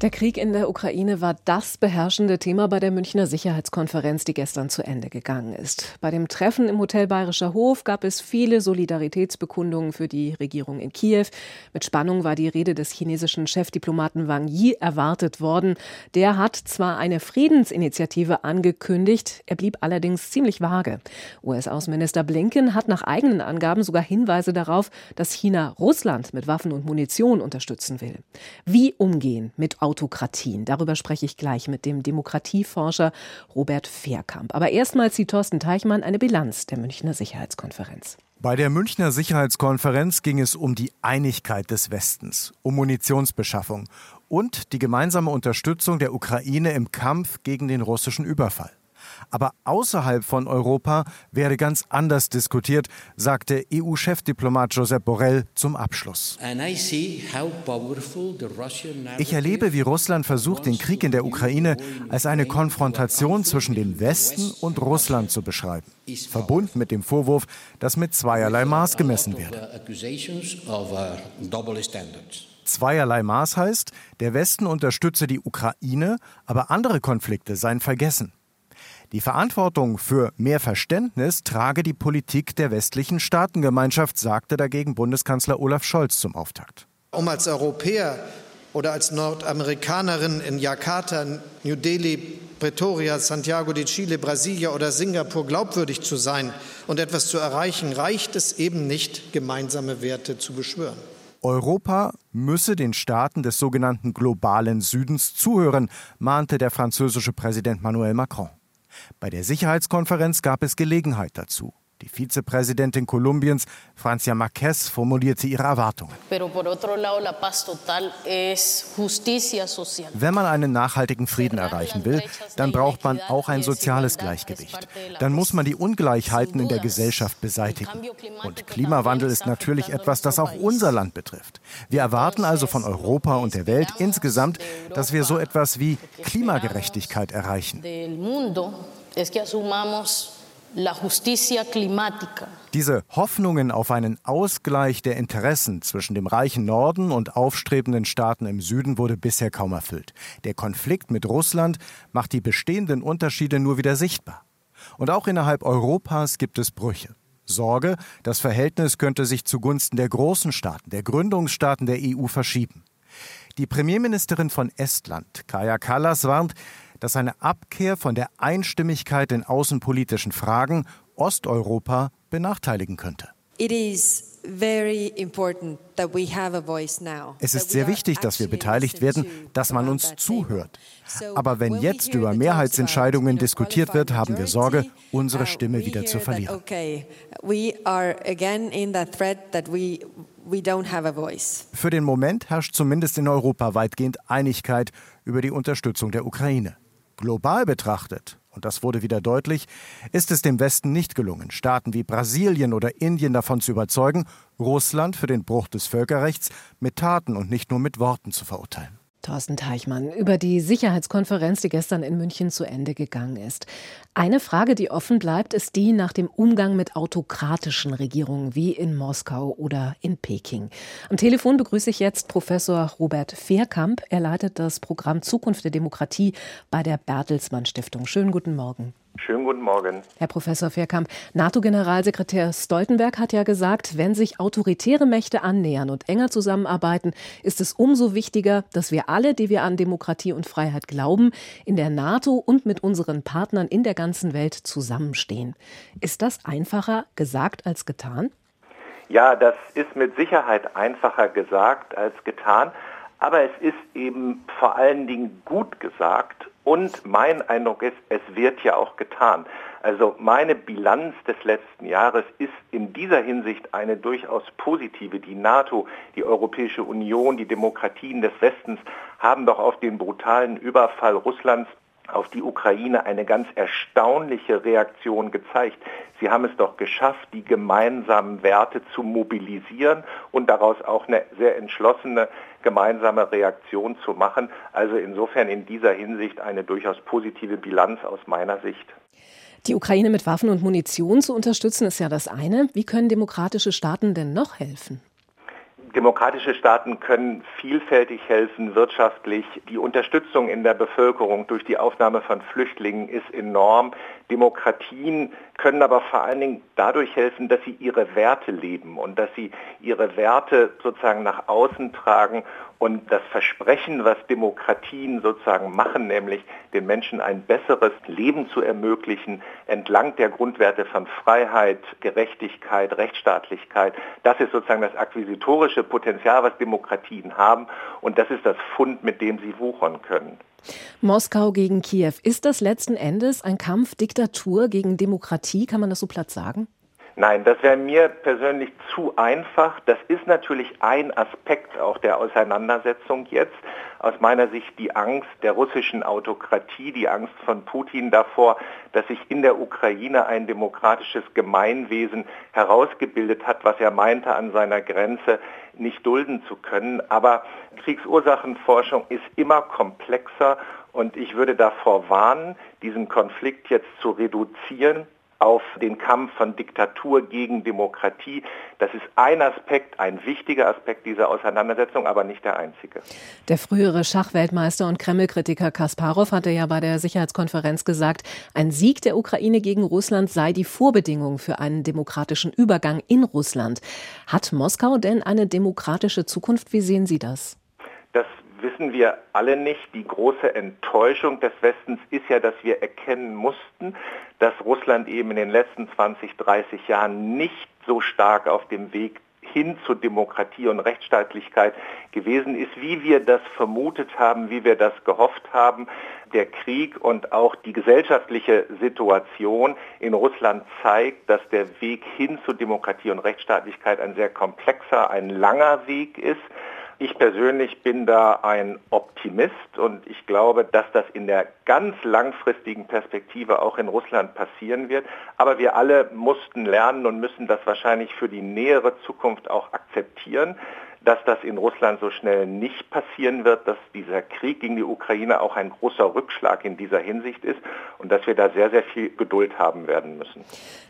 Der Krieg in der Ukraine war das beherrschende Thema bei der Münchner Sicherheitskonferenz, die gestern zu Ende gegangen ist. Bei dem Treffen im Hotel Bayerischer Hof gab es viele Solidaritätsbekundungen für die Regierung in Kiew. Mit Spannung war die Rede des chinesischen Chefdiplomaten Wang Yi erwartet worden. Der hat zwar eine Friedensinitiative angekündigt, er blieb allerdings ziemlich vage. US-Außenminister Blinken hat nach eigenen Angaben sogar Hinweise darauf, dass China Russland mit Waffen und Munition unterstützen will. Wie umgehen mit Autokratien. Darüber spreche ich gleich mit dem Demokratieforscher Robert Fehrkamp. Aber erstmal zieht Thorsten Teichmann eine Bilanz der Münchner Sicherheitskonferenz. Bei der Münchner Sicherheitskonferenz ging es um die Einigkeit des Westens, um Munitionsbeschaffung und die gemeinsame Unterstützung der Ukraine im Kampf gegen den russischen Überfall. Aber außerhalb von Europa werde ganz anders diskutiert, sagte EU-Chefdiplomat Josep Borrell zum Abschluss. Ich erlebe, wie Russland versucht, den Krieg in der Ukraine als eine Konfrontation zwischen dem Westen und Russland zu beschreiben, verbunden mit dem Vorwurf, dass mit zweierlei Maß gemessen werde. Zweierlei Maß heißt, der Westen unterstütze die Ukraine, aber andere Konflikte seien vergessen. Die Verantwortung für mehr Verständnis trage die Politik der westlichen Staatengemeinschaft, sagte dagegen Bundeskanzler Olaf Scholz zum Auftakt. Um als Europäer oder als Nordamerikanerin in Jakarta, New Delhi, Pretoria, Santiago de Chile, Brasilia oder Singapur glaubwürdig zu sein und etwas zu erreichen, reicht es eben nicht, gemeinsame Werte zu beschwören. Europa müsse den Staaten des sogenannten globalen Südens zuhören, mahnte der französische Präsident Emmanuel Macron. Bei der Sicherheitskonferenz gab es Gelegenheit dazu. Die Vizepräsidentin Kolumbiens, Francia Marquez, formulierte ihre Erwartungen. Wenn man einen nachhaltigen Frieden erreichen will, dann braucht man auch ein soziales Gleichgewicht. Dann muss man die Ungleichheiten in der Gesellschaft beseitigen. Und Klimawandel ist natürlich etwas, das auch unser Land betrifft. Wir erwarten also von Europa und der Welt insgesamt, dass wir so etwas wie Klimagerechtigkeit erreichen. Diese Hoffnungen auf einen Ausgleich der Interessen zwischen dem reichen Norden und aufstrebenden Staaten im Süden wurde bisher kaum erfüllt. Der Konflikt mit Russland macht die bestehenden Unterschiede nur wieder sichtbar. Und auch innerhalb Europas gibt es Brüche. Sorge, das Verhältnis könnte sich zugunsten der großen Staaten, der Gründungsstaaten der EU verschieben. Die Premierministerin von Estland, Kaja Kallas, warnt, dass eine Abkehr von der Einstimmigkeit in außenpolitischen Fragen Osteuropa benachteiligen könnte. Es ist sehr wichtig, dass wir beteiligt werden, dass man uns zuhört. Aber wenn jetzt über Mehrheitsentscheidungen diskutiert wird, haben wir Sorge, unsere uh, Stimme wieder zu verlieren. Für den Moment herrscht zumindest in Europa weitgehend Einigkeit über die Unterstützung der Ukraine. Global betrachtet, und das wurde wieder deutlich, ist es dem Westen nicht gelungen, Staaten wie Brasilien oder Indien davon zu überzeugen, Russland für den Bruch des Völkerrechts mit Taten und nicht nur mit Worten zu verurteilen. Thorsten Teichmann über die Sicherheitskonferenz, die gestern in München zu Ende gegangen ist. Eine Frage, die offen bleibt, ist die nach dem Umgang mit autokratischen Regierungen wie in Moskau oder in Peking. Am Telefon begrüße ich jetzt Professor Robert Fehrkamp. Er leitet das Programm Zukunft der Demokratie bei der Bertelsmann Stiftung. Schönen guten Morgen. Schönen guten Morgen. Herr Professor Fehrkamp, NATO-Generalsekretär Stoltenberg hat ja gesagt, wenn sich autoritäre Mächte annähern und enger zusammenarbeiten, ist es umso wichtiger, dass wir alle, die wir an Demokratie und Freiheit glauben, in der NATO und mit unseren Partnern in der ganzen Welt zusammenstehen. Ist das einfacher gesagt als getan? Ja, das ist mit Sicherheit einfacher gesagt als getan. Aber es ist eben vor allen Dingen gut gesagt und mein Eindruck ist, es wird ja auch getan. Also meine Bilanz des letzten Jahres ist in dieser Hinsicht eine durchaus positive. Die NATO, die Europäische Union, die Demokratien des Westens haben doch auf den brutalen Überfall Russlands auf die Ukraine eine ganz erstaunliche Reaktion gezeigt. Sie haben es doch geschafft, die gemeinsamen Werte zu mobilisieren und daraus auch eine sehr entschlossene gemeinsame Reaktion zu machen. Also insofern in dieser Hinsicht eine durchaus positive Bilanz aus meiner Sicht. Die Ukraine mit Waffen und Munition zu unterstützen, ist ja das eine. Wie können demokratische Staaten denn noch helfen? Demokratische Staaten können vielfältig helfen, wirtschaftlich. Die Unterstützung in der Bevölkerung durch die Aufnahme von Flüchtlingen ist enorm. Demokratien können aber vor allen Dingen dadurch helfen, dass sie ihre Werte leben und dass sie ihre Werte sozusagen nach außen tragen und das Versprechen, was Demokratien sozusagen machen, nämlich den Menschen ein besseres Leben zu ermöglichen, entlang der Grundwerte von Freiheit, Gerechtigkeit, Rechtsstaatlichkeit, das ist sozusagen das akquisitorische Potenzial, was Demokratien haben und das ist das Fund, mit dem sie wuchern können. Moskau gegen Kiew. Ist das letzten Endes ein Kampf Diktatur gegen Demokratie? Kann man das so platt sagen? Nein, das wäre mir persönlich zu einfach. Das ist natürlich ein Aspekt auch der Auseinandersetzung jetzt. Aus meiner Sicht die Angst der russischen Autokratie, die Angst von Putin davor, dass sich in der Ukraine ein demokratisches Gemeinwesen herausgebildet hat, was er meinte an seiner Grenze nicht dulden zu können. Aber Kriegsursachenforschung ist immer komplexer und ich würde davor warnen, diesen Konflikt jetzt zu reduzieren auf den Kampf von Diktatur gegen Demokratie. Das ist ein Aspekt, ein wichtiger Aspekt dieser Auseinandersetzung, aber nicht der einzige. Der frühere Schachweltmeister und Kreml-Kritiker Kasparov hatte ja bei der Sicherheitskonferenz gesagt, ein Sieg der Ukraine gegen Russland sei die Vorbedingung für einen demokratischen Übergang in Russland. Hat Moskau denn eine demokratische Zukunft? Wie sehen Sie das? Das wissen wir alle nicht. Die große Enttäuschung des Westens ist ja, dass wir erkennen mussten, dass Russland eben in den letzten 20, 30 Jahren nicht so stark auf dem Weg hin zur Demokratie und Rechtsstaatlichkeit gewesen ist, wie wir das vermutet haben, wie wir das gehofft haben. Der Krieg und auch die gesellschaftliche Situation in Russland zeigt, dass der Weg hin zur Demokratie und Rechtsstaatlichkeit ein sehr komplexer, ein langer Weg ist. Ich persönlich bin da ein Optimist und ich glaube, dass das in der ganz langfristigen Perspektive auch in Russland passieren wird. Aber wir alle mussten lernen und müssen das wahrscheinlich für die nähere Zukunft auch akzeptieren, dass das in Russland so schnell nicht passieren wird, dass dieser Krieg gegen die Ukraine auch ein großer Rückschlag in dieser Hinsicht ist und dass wir da sehr, sehr viel Geduld haben werden müssen.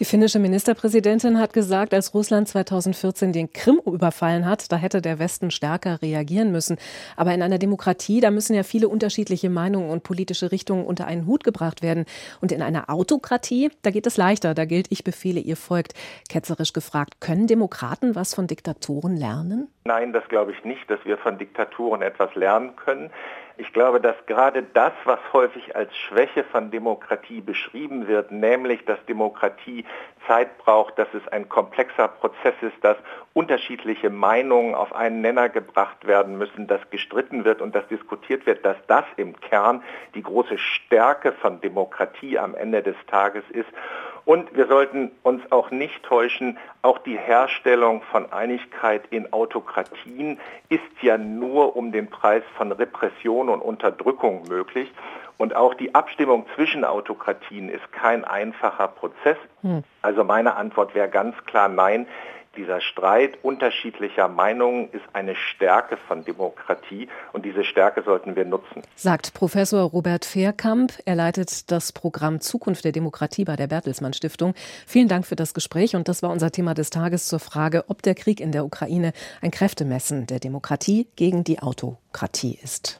Die finnische Ministerpräsidentin hat gesagt, als Russland 2014 den Krim überfallen hat, da hätte der Westen stärker reagieren müssen. Aber in einer Demokratie, da müssen ja viele unterschiedliche Meinungen und politische Richtungen unter einen Hut gebracht werden. Und in einer Autokratie, da geht es leichter, da gilt, ich befehle, ihr folgt. Ketzerisch gefragt, können Demokraten was von Diktatoren lernen? Nein, das glaube ich nicht, dass wir von Diktaturen etwas lernen können. Ich glaube, dass gerade das, was häufig als Schwäche von Demokratie beschrieben wird, nämlich dass Demokratie Zeit braucht, dass es ein komplexer Prozess ist, dass unterschiedliche Meinungen auf einen Nenner gebracht werden müssen, dass gestritten wird und dass diskutiert wird, dass das im Kern die große Stärke von Demokratie am Ende des Tages ist. Und wir sollten uns auch nicht täuschen, auch die Herstellung von Einigkeit in Autokratien ist ja nur um den Preis von Repression und Unterdrückung möglich. Und auch die Abstimmung zwischen Autokratien ist kein einfacher Prozess. Hm. Also meine Antwort wäre ganz klar nein. Dieser Streit unterschiedlicher Meinungen ist eine Stärke von Demokratie und diese Stärke sollten wir nutzen. Sagt Professor Robert Fehrkamp. Er leitet das Programm Zukunft der Demokratie bei der Bertelsmann Stiftung. Vielen Dank für das Gespräch und das war unser Thema des Tages zur Frage, ob der Krieg in der Ukraine ein Kräftemessen der Demokratie gegen die Autokratie ist.